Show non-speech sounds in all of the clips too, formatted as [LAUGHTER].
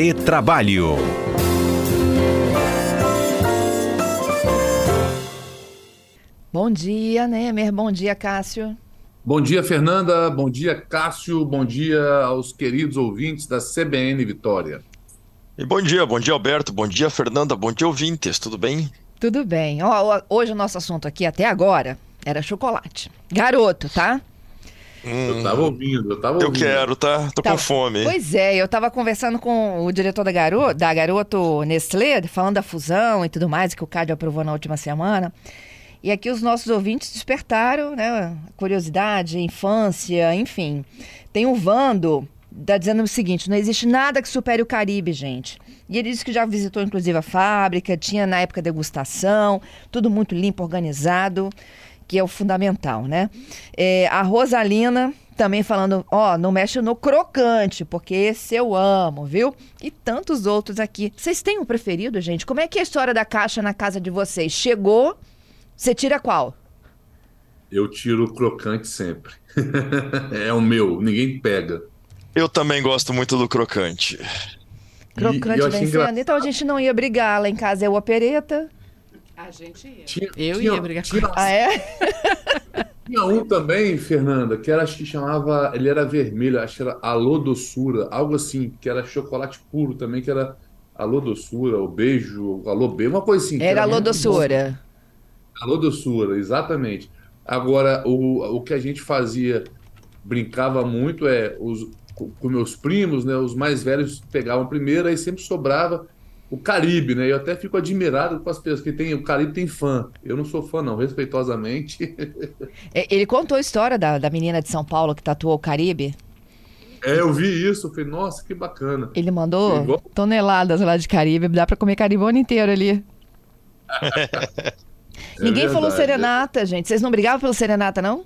Retrabalho. Bom dia, Nemer. Bom dia, Cássio. Bom dia, Fernanda. Bom dia, Cássio. Bom dia aos queridos ouvintes da CBN Vitória. E bom dia, bom dia, Alberto. Bom dia, Fernanda. Bom dia, ouvintes. Tudo bem? Tudo bem. Ó, hoje o nosso assunto aqui, até agora, era chocolate. Garoto, tá? Hum, eu tava ouvindo, eu tava ouvindo. Eu quero, tá? Tô com fome. Pois é, eu tava conversando com o diretor da Garoto, da Garoto Nestlé, falando da fusão e tudo mais, que o CAD aprovou na última semana. E aqui os nossos ouvintes despertaram, né? Curiosidade, infância, enfim. Tem o Vando, tá dizendo o seguinte: não existe nada que supere o Caribe, gente. E ele disse que já visitou, inclusive, a fábrica, tinha na época degustação, tudo muito limpo, organizado, que é o fundamental, né? É, a Rosalina também falando, ó, não mexe no crocante, porque esse eu amo, viu? E tantos outros aqui. Vocês têm um preferido, gente? Como é que é a história da caixa na casa de vocês? Chegou, você tira qual? Eu tiro o crocante sempre. [LAUGHS] é o meu, ninguém pega. Eu também gosto muito do crocante. Crocante e, vencendo. Engra... Então a gente não ia brigar lá em casa, é o opereta. A gente ia. Tinha, eu tinha, ia brigar tinha, com Ah, é? [LAUGHS] Tinha um também, Fernanda, que era, acho que chamava, ele era vermelho, acho que era Alô Doçura, algo assim, que era chocolate puro também, que era Alô Doçura, o beijo, Alô B, uma coisa assim. Era, era Alô Doçura. Alô doçura, exatamente. Agora, o, o que a gente fazia, brincava muito, é os, com meus primos, né? Os mais velhos pegavam primeiro, aí sempre sobrava o Caribe, né? Eu até fico admirado com as pessoas que tem o Caribe tem fã. Eu não sou fã, não, respeitosamente. É, [LAUGHS] ele contou a história da, da menina de São Paulo que tatuou o Caribe. É, eu vi isso, falei, nossa, que bacana. Ele mandou Igual... toneladas lá de Caribe, dá para comer Caribe o ano inteiro ali. [LAUGHS] É Ninguém verdade, falou serenata, é... gente. Vocês não brigavam pelo serenata, não?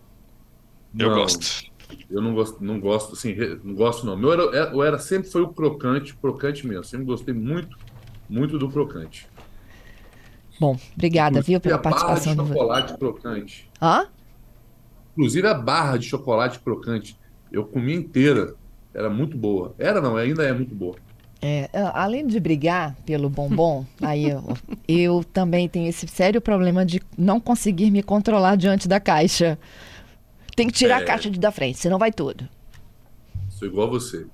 Eu não, gosto. Eu não gosto, não gosto, assim, não gosto não. Meu era, eu era sempre foi o crocante, crocante mesmo. Sempre gostei muito, muito do crocante. Bom, obrigada, Inclusive, viu, pela a participação. Barra de chocolate crocante. Hã? Inclusive a barra de chocolate crocante, eu comi inteira. Era muito boa. Era não, ainda é muito boa. É, além de brigar pelo bombom, [LAUGHS] aí eu, eu, também tenho esse sério problema de não conseguir me controlar diante da caixa. Tem que tirar é, a caixa de da frente, senão vai tudo. Sou igual a você.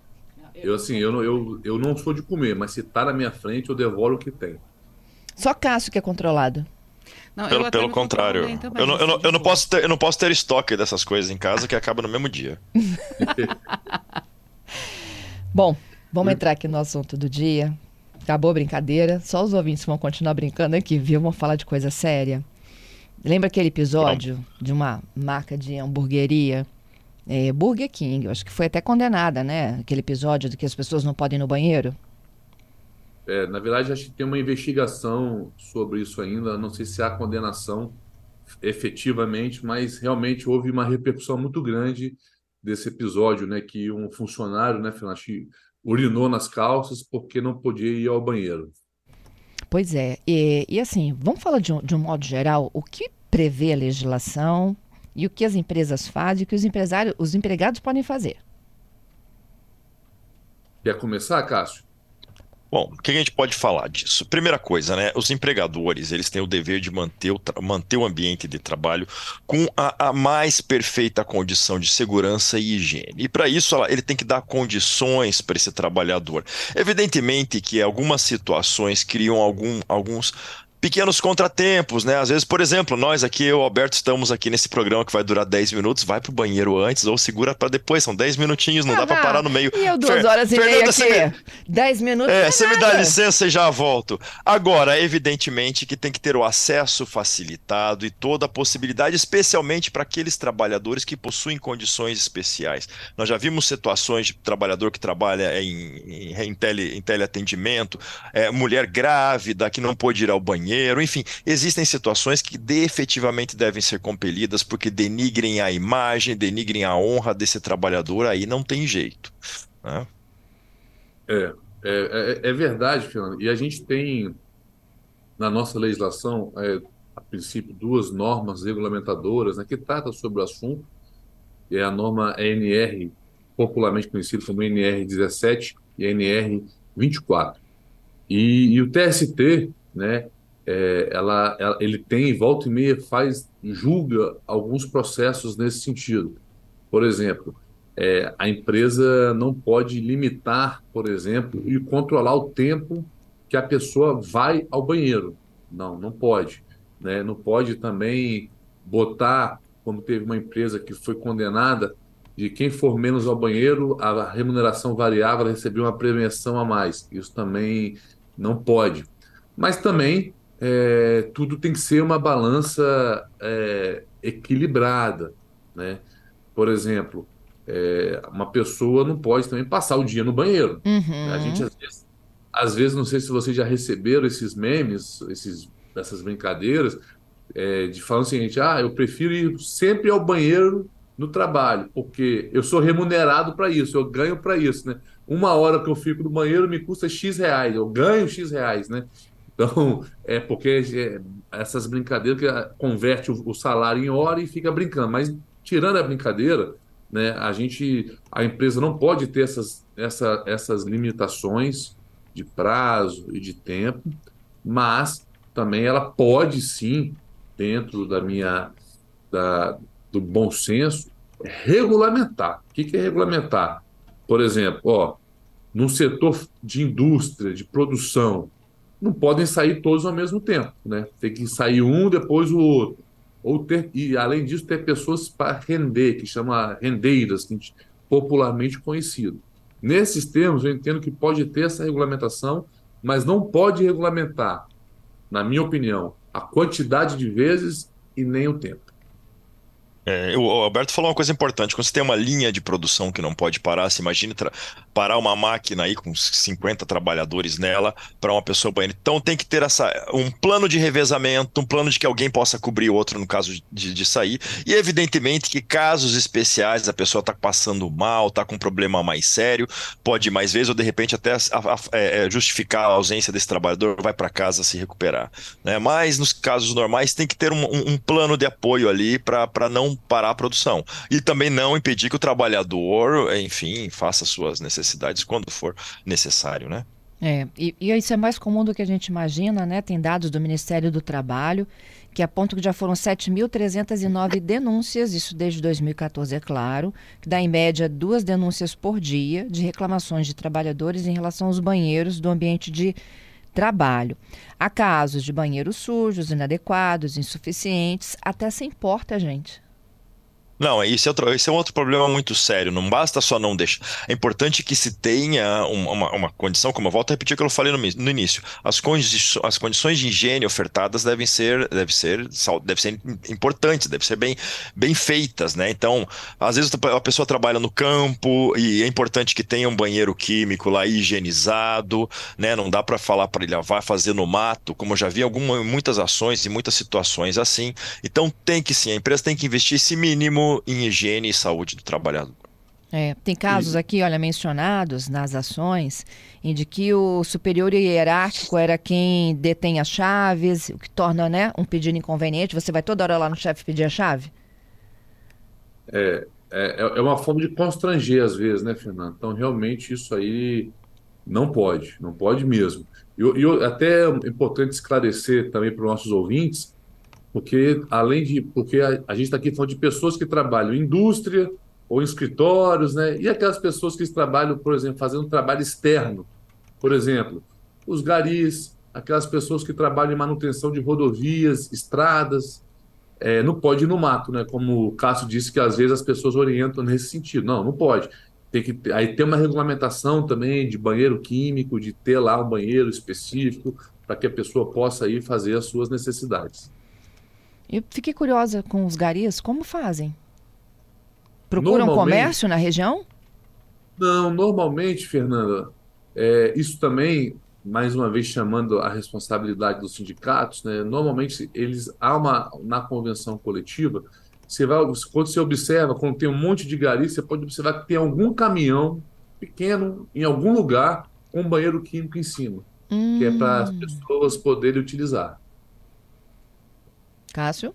Eu assim, eu, eu, eu não sou de comer, mas se tá na minha frente, eu devoro o que tem. Só Cássio que é controlado. Não, pelo pelo contrário. eu, não, eu, não, eu, não posso ter, eu não posso ter estoque dessas coisas em casa que acaba no mesmo dia. [LAUGHS] Bom, Vamos entrar aqui no assunto do dia. Acabou a brincadeira. Só os ouvintes vão continuar brincando aqui, viu? Vamos falar de coisa séria. Lembra aquele episódio Não. de uma marca de hamburgueria? É, Burger King, eu acho que foi até condenada, né? Aquele episódio de que as pessoas não podem ir no banheiro. É, na verdade, acho que tem uma investigação sobre isso ainda. Não sei se há condenação efetivamente, mas realmente houve uma repercussão muito grande desse episódio, né? Que um funcionário, né, Fernando, urinou nas calças porque não podia ir ao banheiro. Pois é, e, e assim, vamos falar de um, de um modo geral, o que prevê a legislação e o que as empresas fazem e o que os empresários, os empregados podem fazer. Quer começar, Cássio? Bom, o que a gente pode falar disso? Primeira coisa, né? Os empregadores, eles têm o dever de manter o, manter o ambiente de trabalho com a, a mais perfeita condição de segurança e higiene. E para isso, ele tem que dar condições para esse trabalhador. Evidentemente que algumas situações criam algum, alguns pequenos contratempos, né? Às vezes, por exemplo, nós aqui, eu e o Alberto, estamos aqui nesse programa que vai durar 10 minutos, vai pro banheiro antes ou segura para depois, são 10 minutinhos, não ah, dá para parar no meio. E eu duas Fer horas e meia aqui, 10 minutos É, você me dá licença e já volto. Agora, evidentemente que tem que ter o acesso facilitado e toda a possibilidade, especialmente para aqueles trabalhadores que possuem condições especiais. Nós já vimos situações de trabalhador que trabalha em, em, em, tele, em teleatendimento, é, mulher grávida que não pôde ir ao banheiro, banheiro, enfim, existem situações que efetivamente devem ser compelidas porque denigrem a imagem, denigrem a honra desse trabalhador, aí não tem jeito. Né? É, é, é, é, verdade, Fernando. E a gente tem na nossa legislação, é, a princípio, duas normas regulamentadoras né, que tratam sobre o assunto. É a norma NR, popularmente conhecida como NR 17 e NR 24. E, e o TST, né, é, ela, ela, ele tem, volta e meia, faz, julga alguns processos nesse sentido. Por exemplo, é, a empresa não pode limitar, por exemplo, e controlar o tempo que a pessoa vai ao banheiro. Não, não pode. Né? Não pode também botar, como teve uma empresa que foi condenada, de quem for menos ao banheiro, a remuneração variável receber uma premiação a mais. Isso também não pode. Mas também é, tudo tem que ser uma balança é, equilibrada. Né? Por exemplo, é, uma pessoa não pode também passar o dia no banheiro. Uhum. A gente, às vezes, às vezes, não sei se vocês já receberam esses memes, esses, essas brincadeiras, é, de falar o seguinte: ah, eu prefiro ir sempre ao banheiro no trabalho, porque eu sou remunerado para isso, eu ganho para isso, né? Uma hora que eu fico no banheiro me custa X reais, eu ganho X reais, né? Então, é porque é, essas brincadeiras que ah, converte o, salário em hora e fica brincando. Mas, tirando a brincadeira, né, a gente, a empresa não pode ter essas, essa, essas limitações de prazo e de tempo, mas também ela pode sim, dentro da minha, da, do bom senso, regulamentar. O que, que é regulamentar? Por exemplo, ó, num setor de indústria, de produção, não podem sair todos ao mesmo tempo, né? Tem que sair um, depois o outro. Ou ter, e além disso, ter pessoas para render, que chama rendeiras, que popularmente conhecido. Nesses termos, eu entendo que pode ter essa regulamentação, mas não pode regulamentar, na minha opinião, a quantidade de vezes e nem o tempo. É, o Alberto falou uma coisa importante. Quando você tem uma linha de produção que não pode parar, se imagine parar uma máquina aí com 50 trabalhadores nela para uma pessoa banheiro. Então tem que ter essa, um plano de revezamento, um plano de que alguém possa cobrir o outro no caso de, de sair. E evidentemente que casos especiais, a pessoa está passando mal, está com um problema mais sério, pode ir mais vezes ou de repente até a, a, é, é, justificar a ausência desse trabalhador, vai para casa se recuperar. Né? Mas nos casos normais tem que ter um, um plano de apoio ali para não parar a produção. E também não impedir que o trabalhador, enfim, faça suas necessidades quando for necessário, né? É, e, e isso é mais comum do que a gente imagina, né? Tem dados do Ministério do Trabalho que apontam que já foram 7.309 denúncias, isso desde 2014, é claro, que dá em média duas denúncias por dia de reclamações de trabalhadores em relação aos banheiros do ambiente de trabalho. Há casos de banheiros sujos, inadequados, insuficientes, até sem porta, gente. Não, esse é, outro, esse é um outro problema muito sério. Não basta só não deixar. É importante que se tenha uma, uma condição, como eu volto a repetir o que eu falei no, no início. As, condi as condições de higiene ofertadas devem ser, devem ser, devem ser importantes, devem ser bem, bem feitas, né? Então, às vezes a pessoa trabalha no campo e é importante que tenha um banheiro químico lá higienizado, né? Não dá para falar para ele, ah, vai fazer no mato, como eu já vi algumas muitas ações e muitas situações assim. Então, tem que sim, a empresa tem que investir esse mínimo em higiene e saúde do trabalhador. É, tem casos aqui, olha, mencionados nas ações, em de que o superior hierárquico era quem detém as chaves, o que torna né, um pedido inconveniente. Você vai toda hora lá no chefe pedir a chave? É, é, é uma forma de constranger às vezes, né, Fernando? Então, realmente, isso aí não pode, não pode mesmo. E, e até é importante esclarecer também para os nossos ouvintes porque além de porque a, a gente está aqui falando de pessoas que trabalham em indústria ou em escritórios, né? E aquelas pessoas que trabalham, por exemplo, fazendo trabalho externo, por exemplo, os garis, aquelas pessoas que trabalham em manutenção de rodovias, estradas, é, não pode ir no mato, né? Como o Cássio disse que às vezes as pessoas orientam nesse sentido. Não, não pode. Tem que aí tem uma regulamentação também de banheiro químico, de ter lá um banheiro específico para que a pessoa possa ir fazer as suas necessidades. Eu fiquei curiosa com os garis, como fazem? Procuram comércio na região? Não, normalmente, Fernanda, é, isso também, mais uma vez chamando a responsabilidade dos sindicatos, né, normalmente eles há uma na convenção coletiva, você vai, quando você observa, quando tem um monte de garis, você pode observar que tem algum caminhão pequeno em algum lugar com um banheiro químico em cima, hum. que é para as hum. pessoas poderem utilizar. Cássio?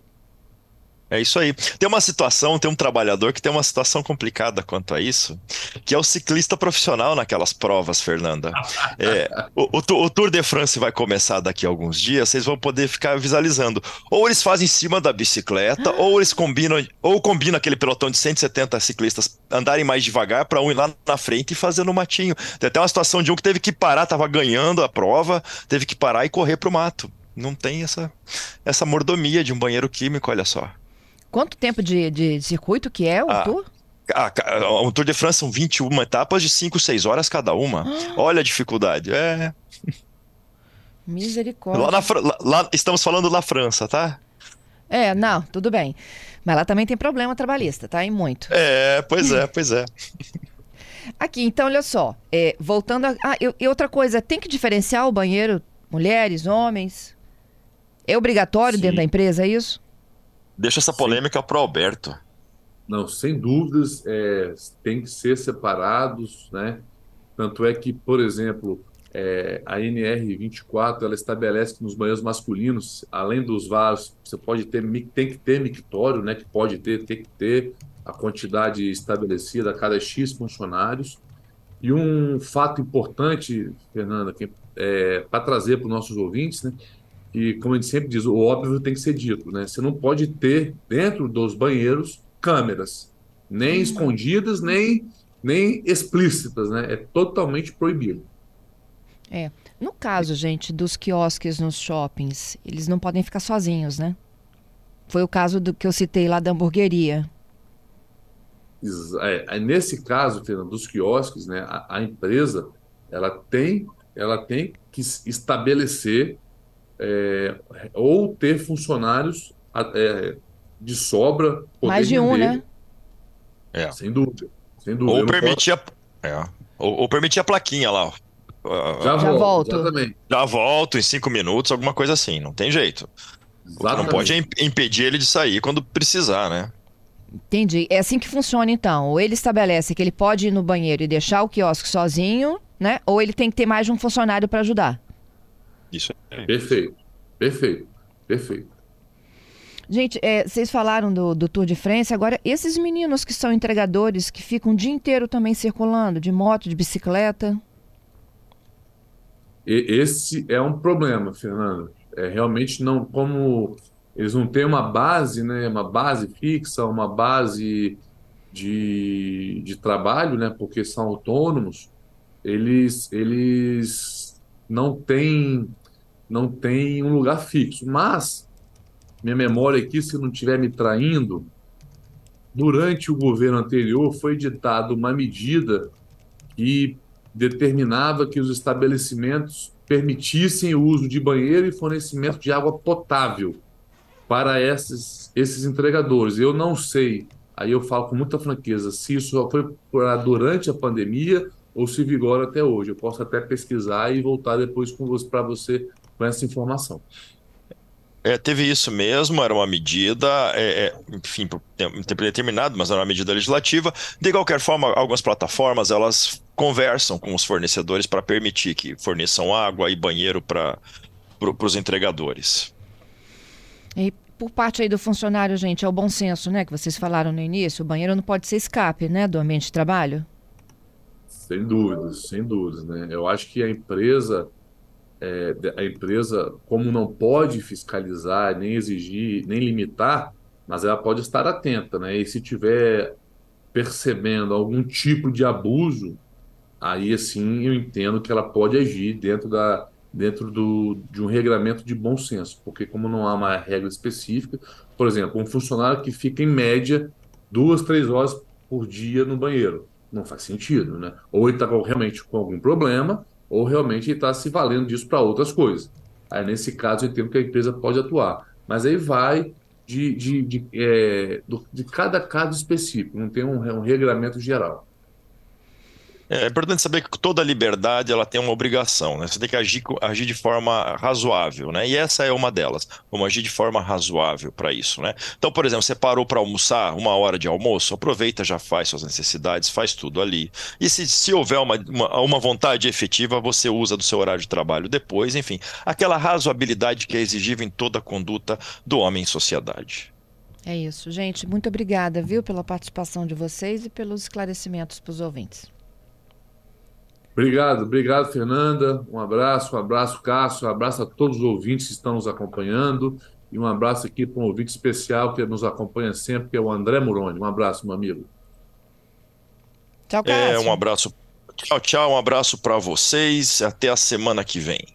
É isso aí. Tem uma situação, tem um trabalhador que tem uma situação complicada quanto a isso, que é o ciclista profissional naquelas provas, Fernanda. É, o, o, o, Tour de France vai começar daqui a alguns dias, vocês vão poder ficar visualizando. Ou eles fazem em cima da bicicleta, ou eles combinam, ou combina aquele pelotão de 170 ciclistas andarem mais devagar para um ir lá na frente e fazer no matinho. Tem até uma situação de um que teve que parar, estava ganhando a prova, teve que parar e correr para o mato. Não tem essa, essa mordomia de um banheiro químico, olha só. Quanto tempo de, de circuito que é o ah, tour? o Tour de France são 21 etapas de 5, 6 horas cada uma. Ah. Olha a dificuldade. É. [LAUGHS] Misericórdia. Lá, na, lá, lá, estamos falando da França, tá? É, não, tudo bem. Mas lá também tem problema trabalhista, tá? E muito. É, pois é, pois é. [LAUGHS] Aqui, então, olha só. É, voltando a. Ah, e outra coisa, tem que diferenciar o banheiro mulheres, homens? É obrigatório Sim. dentro da empresa, é isso? Deixa essa polêmica para o Alberto. Não, sem dúvidas, é, tem que ser separados, né? Tanto é que, por exemplo, é, a NR24 ela estabelece que nos banheiros masculinos, além dos vasos, você pode ter, tem que ter mictório, né? Que pode ter, tem que ter a quantidade estabelecida a cada X funcionários. E um fato importante, Fernanda, é, para trazer para os nossos ouvintes, né? E como a gente sempre diz, o óbvio tem que ser dito, né? Você não pode ter dentro dos banheiros câmeras, nem uhum. escondidas, nem, nem explícitas, né? É totalmente proibido. É. No caso, gente, dos quiosques nos shoppings, eles não podem ficar sozinhos, né? Foi o caso do que eu citei lá da hamburgueria. É, nesse caso, Fernando, dos quiosques, né, a, a empresa ela tem, ela tem que estabelecer é, ou ter funcionários é, de sobra. Mais de um, né? É. Sem dúvida. Sem dúvida. Ou permitir, posso... a... é. ou, ou, permitir a plaquinha lá. Já, Já volto. Exatamente. Já volto em cinco minutos, alguma coisa assim. Não tem jeito. Não pode impedir ele de sair quando precisar, né? Entendi. É assim que funciona então. Ou ele estabelece que ele pode ir no banheiro e deixar o quiosque sozinho, né? Ou ele tem que ter mais de um funcionário para ajudar. Isso é. Perfeito, perfeito, perfeito. Gente, é, vocês falaram do, do, Tour de France, agora esses meninos que são entregadores, que ficam o dia inteiro também circulando, de moto, de bicicleta. E, esse é um problema, Fernando. É, realmente não, como eles não têm uma base, né, uma base fixa, uma base de, de trabalho, né, porque são autônomos, eles, eles não têm não tem um lugar fixo. Mas, minha memória aqui, se não estiver me traindo, durante o governo anterior foi editada uma medida que determinava que os estabelecimentos permitissem o uso de banheiro e fornecimento de água potável para esses, esses entregadores. Eu não sei, aí eu falo com muita franqueza, se isso foi durante a pandemia ou se vigora até hoje. Eu posso até pesquisar e voltar depois com você para você com essa informação. É, teve isso mesmo, era uma medida, é, é, enfim, tempo determinado, mas era uma medida legislativa. De qualquer forma, algumas plataformas elas conversam com os fornecedores para permitir que forneçam água e banheiro para pro, os entregadores. E por parte aí do funcionário, gente, é o bom senso, né, que vocês falaram no início. O banheiro não pode ser escape, né, do ambiente de trabalho. Sem dúvidas, sem dúvidas, né? Eu acho que a empresa é, a empresa, como não pode fiscalizar, nem exigir, nem limitar, mas ela pode estar atenta, né? E se tiver percebendo algum tipo de abuso, aí assim eu entendo que ela pode agir dentro da dentro do, de um regramento de bom senso, porque como não há uma regra específica, por exemplo, um funcionário que fica em média duas, três horas por dia no banheiro, não faz sentido, né? Ou ele está realmente com algum problema, ou realmente está se valendo disso para outras coisas. Aí, nesse caso, eu entendo que a empresa pode atuar. Mas aí vai de, de, de, é, de cada caso específico, não tem um, um regramento geral. É importante saber que toda liberdade ela tem uma obrigação, né? Você tem que agir, agir de forma razoável, né? E essa é uma delas. Vamos agir de forma razoável para isso, né? Então, por exemplo, você parou para almoçar, uma hora de almoço, aproveita, já faz suas necessidades, faz tudo ali. E se, se houver uma, uma, uma vontade efetiva, você usa do seu horário de trabalho depois, enfim, aquela razoabilidade que é exigível em toda a conduta do homem em sociedade. É isso. Gente, muito obrigada, viu, pela participação de vocês e pelos esclarecimentos para os ouvintes. Obrigado, obrigado, Fernanda. Um abraço, um abraço, Cássio, um abraço a todos os ouvintes que estão nos acompanhando. E um abraço aqui para um ouvinte especial que nos acompanha sempre, que é o André Muroni. Um abraço, meu amigo. Tchau, Cássio. É, um abraço. Tchau, tchau. Um abraço para vocês. Até a semana que vem.